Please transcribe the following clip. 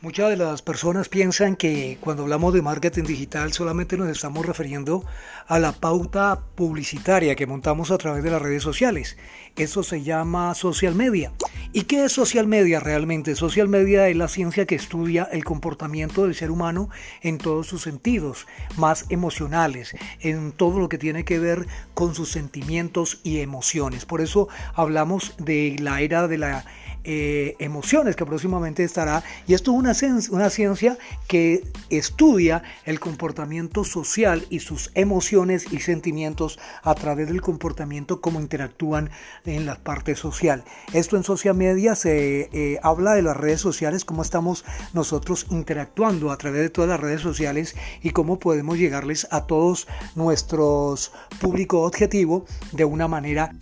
Muchas de las personas piensan que cuando hablamos de marketing digital solamente nos estamos refiriendo a la pauta publicitaria que montamos a través de las redes sociales. Eso se llama social media. ¿Y qué es social media realmente? Social media es la ciencia que estudia el comportamiento del ser humano en todos sus sentidos, más emocionales, en todo lo que tiene que ver con sus sentimientos y emociones. Por eso hablamos de la era de la eh, emociones que próximamente estará. Y esto es una, ciencia que estudia el comportamiento social y sus emociones y sentimientos a través del comportamiento, cómo interactúan en la parte social. Esto en social media se eh, habla de las redes sociales, cómo estamos nosotros interactuando a través de todas las redes sociales y cómo podemos llegarles a todos nuestros público objetivo de una manera